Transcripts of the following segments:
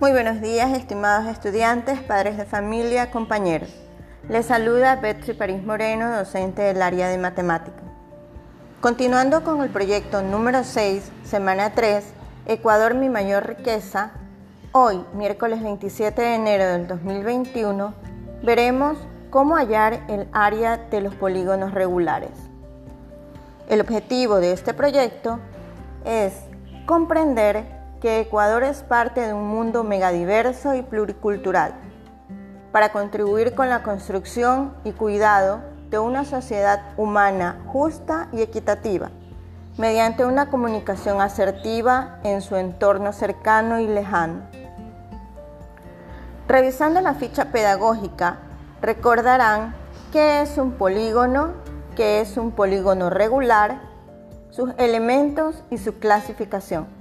Muy buenos días, estimados estudiantes, padres de familia, compañeros. Les saluda Betsy París Moreno, docente del área de matemática. Continuando con el proyecto número 6, semana 3, Ecuador mi mayor riqueza, hoy, miércoles 27 de enero del 2021, veremos cómo hallar el área de los polígonos regulares. El objetivo de este proyecto es comprender que Ecuador es parte de un mundo megadiverso y pluricultural, para contribuir con la construcción y cuidado de una sociedad humana justa y equitativa, mediante una comunicación asertiva en su entorno cercano y lejano. Revisando la ficha pedagógica, recordarán qué es un polígono, qué es un polígono regular, sus elementos y su clasificación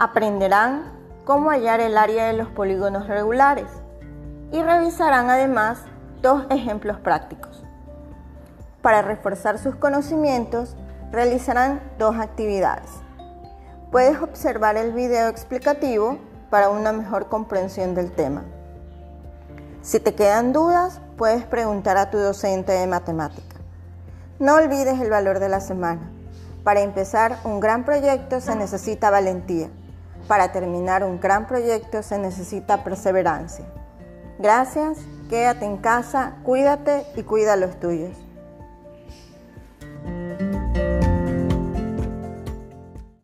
aprenderán cómo hallar el área de los polígonos regulares y revisarán además dos ejemplos prácticos. Para reforzar sus conocimientos, realizarán dos actividades. Puedes observar el video explicativo para una mejor comprensión del tema. Si te quedan dudas, puedes preguntar a tu docente de matemática. No olvides el valor de la semana. Para empezar un gran proyecto se necesita valentía. Para terminar un gran proyecto se necesita perseverancia. Gracias, quédate en casa, cuídate y cuida a los tuyos.